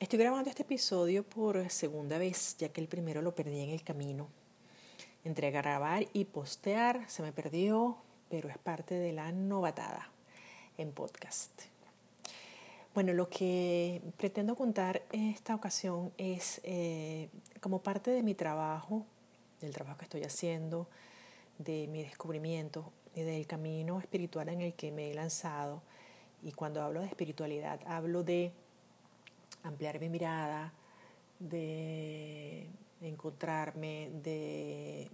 Estoy grabando este episodio por segunda vez, ya que el primero lo perdí en el camino. Entre grabar y postear se me perdió, pero es parte de la novatada en podcast. Bueno, lo que pretendo contar en esta ocasión es eh, como parte de mi trabajo, del trabajo que estoy haciendo, de mi descubrimiento y del camino espiritual en el que me he lanzado. Y cuando hablo de espiritualidad, hablo de ampliar mi mirada, de encontrarme, de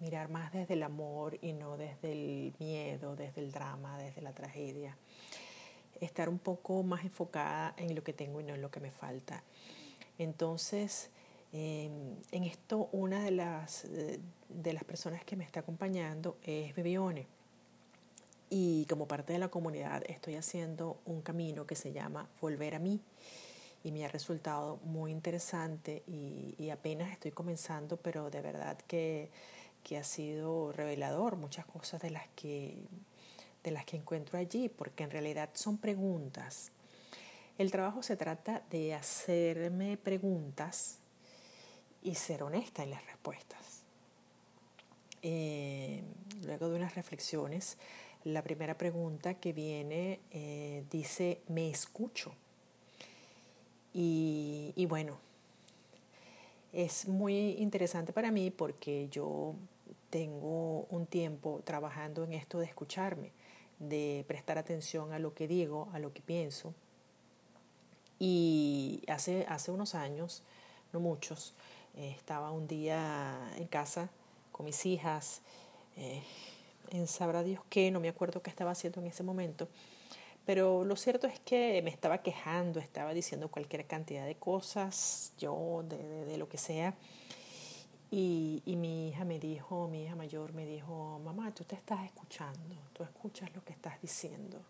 mirar más desde el amor y no desde el miedo, desde el drama, desde la tragedia. Estar un poco más enfocada en lo que tengo y no en lo que me falta. Entonces, em, en esto una de las, de las personas que me está acompañando es Bebione y como parte de la comunidad estoy haciendo un camino que se llama Volver a mí y me ha resultado muy interesante y, apenas estoy comenzando, pero de verdad que, que, ha sido revelador muchas cosas de las, que, de las que encuentro allí, porque en realidad son preguntas. El trabajo se trata de hacerme preguntas y ser honesta en las respuestas. Eh, luego de unas reflexiones, la primera pregunta que viene eh, dice, ¿me escucho? Y, bueno, es muy interesante para mí porque yo tengo un tiempo trabajando en esto de escucharme, de prestar atención a lo que digo, a lo que pienso. Y hace, hace unos años, no muchos, eh, estaba un día en casa con mis hijas. Eh, en sabrá Dios qué, no me acuerdo qué estaba haciendo en ese momento, pero lo cierto es que me estaba quejando, estaba diciendo cualquier cantidad de cosas, yo, de, de, lo que sea, y, y, mi hija me dijo, mi hija mayor me dijo, mamá, tú te estás escuchando, tú escuchas lo que estás diciendo.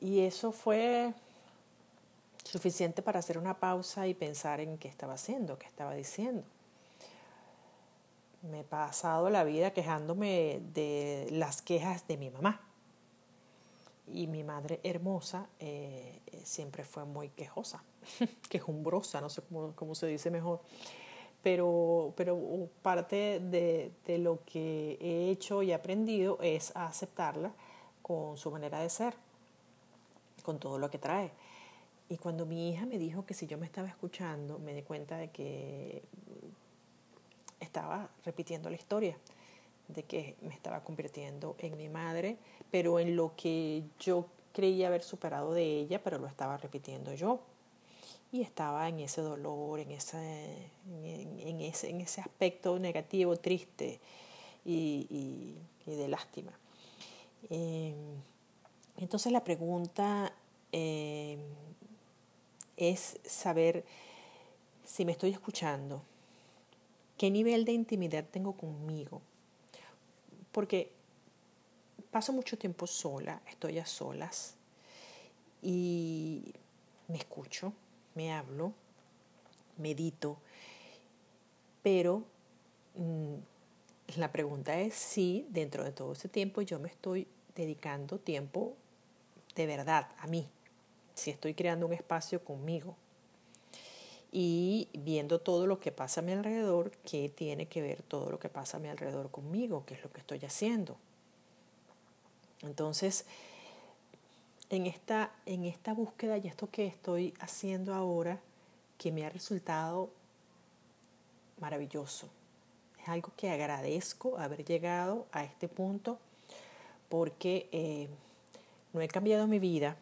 Y eso fue suficiente para hacer una pausa y pensar en qué estaba haciendo, qué estaba diciendo me he pasado la vida quejándome de las quejas de mi mamá. Y mi madre hermosa eh, siempre fue muy quejosa, quejumbrosa, no sé cómo, se dice mejor. Pero, pero parte de, de, lo que he hecho y aprendido es aceptarla con su manera de ser, con todo lo que trae. Y cuando mi hija me dijo que si yo me estaba escuchando, me di cuenta de que estaba repitiendo la historia de que me estaba convirtiendo en mi madre, pero en lo que yo creía haber superado de ella, pero lo estaba repitiendo yo. Y estaba en ese dolor, en ese, en, ese, en ese aspecto negativo, triste y, de lástima. Em, entonces la pregunta em, es saber si me estoy escuchando, ¿Qué nivel de intimidad tengo conmigo? Porque paso mucho tiempo sola, estoy a solas y me escucho, me hablo, medito, pero mm, la pregunta es si dentro de todo ese tiempo yo me estoy dedicando tiempo de verdad a mí, si estoy creando un espacio conmigo y viendo todo lo que pasa a mi alrededor, qué tiene que ver todo lo que pasa a mi alrededor conmigo, qué es lo que estoy haciendo. Entonces, en esta, en esta búsqueda y esto que estoy haciendo ahora, que me ha resultado maravilloso. Es algo que agradezco haber llegado a este punto porque eh, no he cambiado mi vida,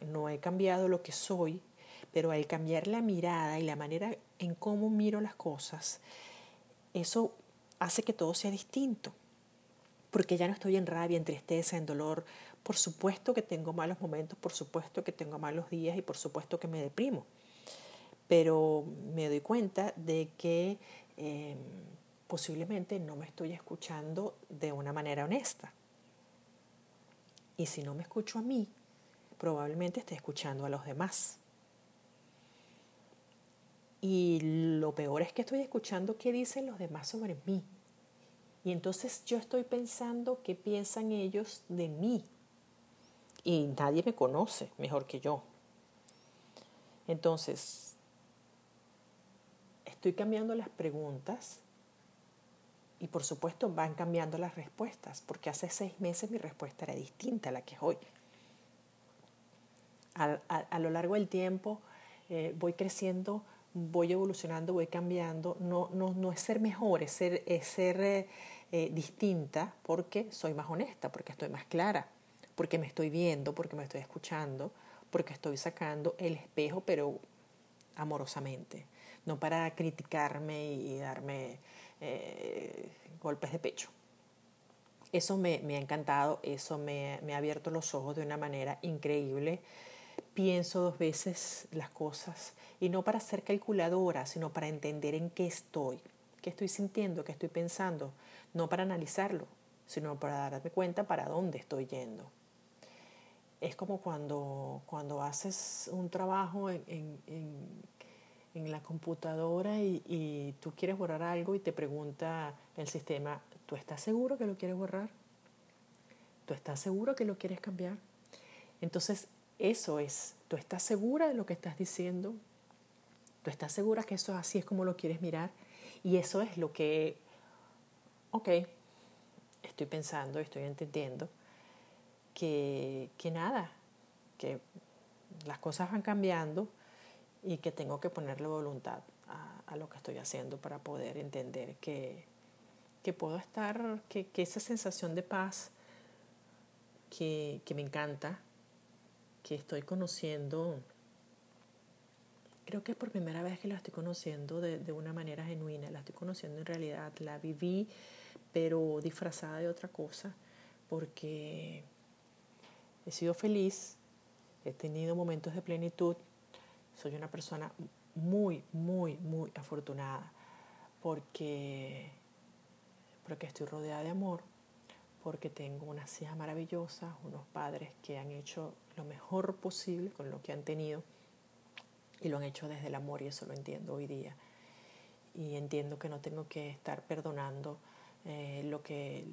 no he cambiado lo que soy, pero al cambiar la mirada y la manera en cómo miro las cosas, eso hace que todo sea distinto. Porque ya no estoy en rabia, en tristeza, en dolor. Por supuesto que tengo malos momentos, por supuesto que tengo malos días y por supuesto que me deprimo. Pero me doy cuenta de que em, posiblemente no me estoy escuchando de una manera honesta. Y si no me escucho a mí, probablemente esté escuchando a los demás. Y lo peor es que estoy escuchando qué dicen los demás sobre mí. Y entonces yo estoy pensando qué piensan ellos de mí. Y nadie me conoce mejor que yo. Entonces, estoy cambiando las preguntas y por supuesto van cambiando las respuestas, porque hace seis meses mi respuesta era distinta a la que es hoy. A, lo largo del tiempo eh, voy creciendo, voy evolucionando, voy cambiando. No, no, no es ser mejor, es ser, es ser eh, eh, distinta porque soy más honesta, porque estoy más clara, porque me estoy viendo, porque me estoy escuchando, porque estoy sacando el espejo, pero amorosamente, no para criticarme y darme eh, golpes de pecho. Eso me, ha encantado, eso me, me, ha abierto los ojos de una manera increíble. Pienso dos veces las cosas y no para ser calculadora, sino para entender en qué estoy, qué estoy sintiendo, qué estoy pensando, no para analizarlo, sino para darme cuenta para dónde estoy yendo. Es como cuando, cuando haces un trabajo en en la computadora y, tú quieres borrar algo y te pregunta el sistema, ¿tú estás seguro que lo quieres borrar? ¿Tú estás seguro que lo quieres cambiar? Entonces, eso es, ¿tú estás segura de lo que estás diciendo? ¿Tú estás segura que eso así es como lo quieres mirar? Y eso es lo que, ok, estoy pensando, estoy entendiendo que, que nada, que las cosas van cambiando y que tengo que ponerle voluntad a, lo que estoy haciendo para poder entender que, que puedo estar, que, que, esa sensación de paz que, que me encanta, que estoy conociendo, creo que es por primera vez que la estoy conociendo de, de una manera genuina, la estoy conociendo en realidad, la viví, pero disfrazada de otra cosa, porque he sido feliz, he tenido momentos de plenitud, soy una persona muy, muy, muy afortunada porque, porque estoy rodeada de amor, porque tengo una hijas maravillosa, unos padres que han hecho lo mejor posible con lo que han tenido y lo han hecho desde el amor y eso lo entiendo hoy día. Y entiendo que no tengo que estar perdonando eh, lo, que,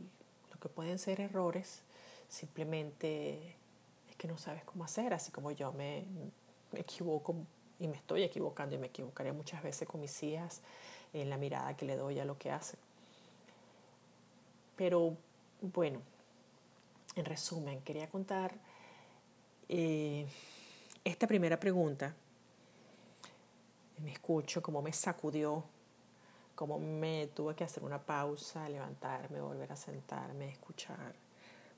lo que pueden ser errores, simplemente es que no sabes cómo hacer, así como yo me, me equivoco y me estoy equivocando y me equivocaré muchas veces con mis hijas en la mirada que le doy a lo que hacen. Pero bueno, en resumen, quería contar eh, esta primera pregunta. Me escucho, cómo me sacudió, cómo me tuve que hacer una pausa, levantarme, volver a sentarme, escuchar,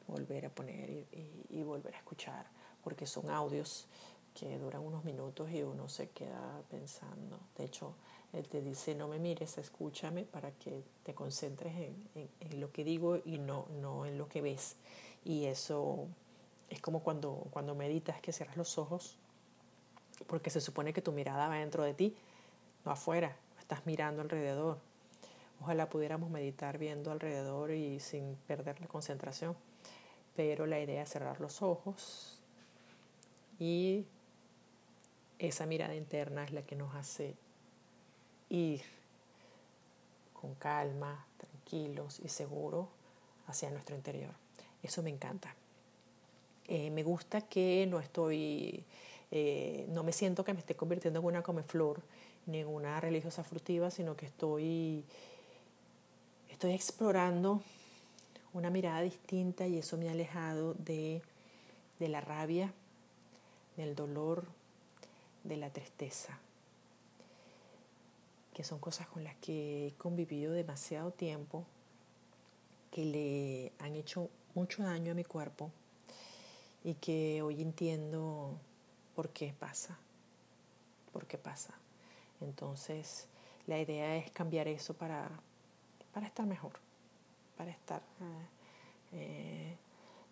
volver a poner y volver a escuchar, porque son audios que duran unos minutos y uno se queda pensando. De hecho, él te dice, no me mires, escúchame para que te concentres en, lo que digo y no, no en lo que ves. Y eso es como cuando, cuando meditas que cierras los ojos, porque se supone que tu mirada va dentro de ti, no afuera, estás mirando alrededor. Ojalá pudiéramos meditar viendo alrededor y sin perder la concentración. Pero la idea es cerrar los ojos y esa mirada interna es la que nos hace ir con calma, tranquilos y seguros hacia nuestro interior. Eso me encanta. Eh, me gusta que no estoy, eh, no me siento que me esté convirtiendo en una comeflor ni en una religiosa furtiva, sino que estoy, estoy explorando una mirada distinta y eso me ha alejado de, de la rabia, del dolor, de la tristeza, que son cosas con las que he convivido demasiado tiempo, que le han hecho mucho daño a mi cuerpo y que hoy entiendo por qué pasa, por qué pasa. Entonces, la idea es cambiar eso para, para estar mejor, para estar eh,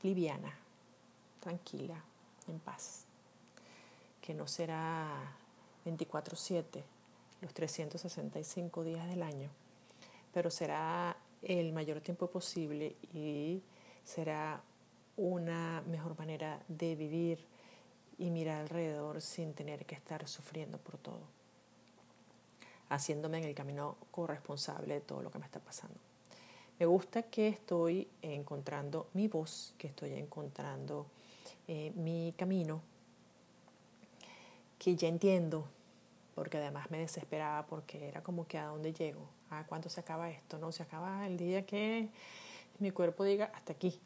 liviana, tranquila, en paz que no será 24/7, los 365 días del año, pero será el mayor tiempo posible y será una mejor manera de vivir y mirar alrededor sin tener que estar sufriendo por todo, haciéndome en el camino corresponsable de todo lo que me está pasando. Me gusta que estoy encontrando mi voz, que estoy encontrando eh, mi camino que ya entiendo, porque además me desesperaba porque era como que a dónde llego, a cuánto se acaba esto, no, se acaba el día que mi cuerpo diga hasta aquí.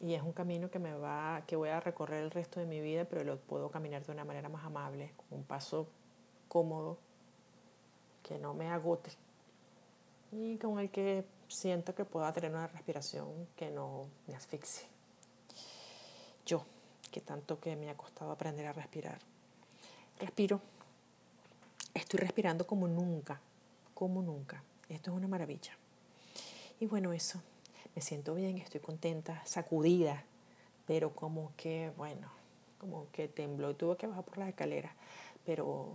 Y es un camino que me va, que voy a recorrer el resto de mi vida, pero lo puedo caminar de una manera más amable, con un paso cómodo, que no me agote y con el que siento que pueda tener una respiración que no me asfixie. Yo, que tanto que me ha costado aprender a respirar. Respiro. Estoy respirando como nunca, como nunca. Esto es una maravilla. Y bueno, eso. Me siento bien, estoy contenta, sacudida, pero como que, bueno, como que tembló y tuve que bajar por las escaleras, pero,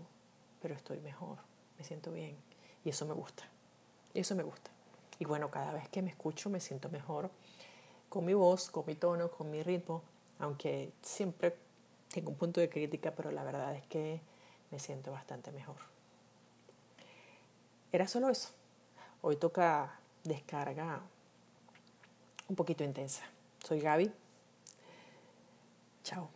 pero estoy mejor, me siento bien y eso me gusta. Eso me gusta. Y bueno, cada vez que me escucho me siento mejor con mi voz, con mi tono, con mi ritmo, aunque siempre tengo un punto de crítica, pero la verdad es que me siento bastante mejor. Era solo eso. Hoy toca descarga un poquito intensa. Soy Gaby. Chao.